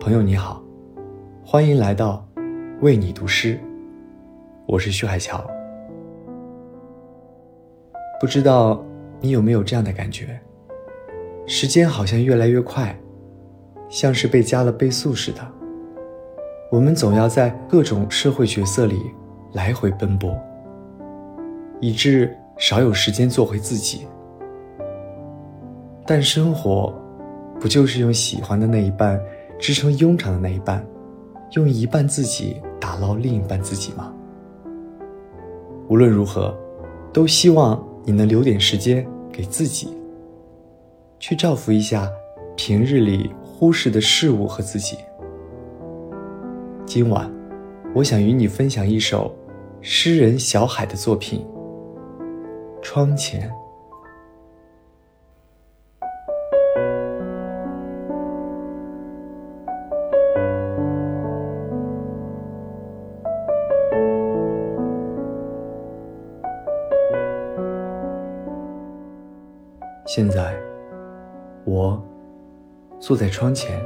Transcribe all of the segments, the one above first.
朋友你好，欢迎来到为你读诗，我是徐海桥。不知道你有没有这样的感觉？时间好像越来越快，像是被加了倍速似的。我们总要在各种社会角色里来回奔波，以致少有时间做回自己。但生活，不就是用喜欢的那一半支撑庸常的那一半，用一半自己打捞另一半自己吗？无论如何，都希望你能留点时间给自己，去照拂一下平日里忽视的事物和自己。今晚，我想与你分享一首诗人小海的作品《窗前》。现在，我坐在窗前，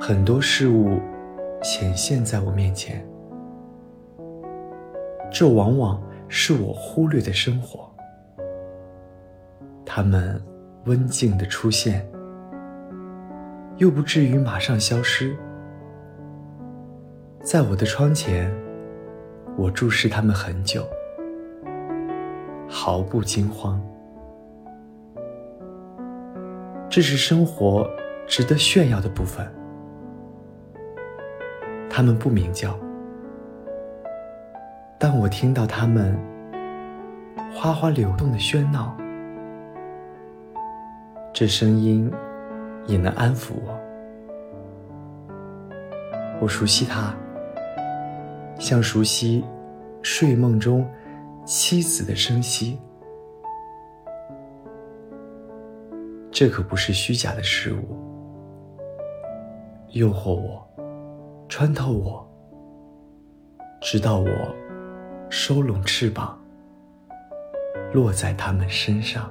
很多事物显现在我面前，这往往是我忽略的生活。他们温静的出现，又不至于马上消失。在我的窗前，我注视他们很久，毫不惊慌。这是生活值得炫耀的部分。他们不鸣叫，但我听到他们哗哗流动的喧闹，这声音也能安抚我。我熟悉它，像熟悉睡梦中妻子的声息。这可不是虚假的事物，诱惑我，穿透我，直到我收拢翅膀，落在他们身上。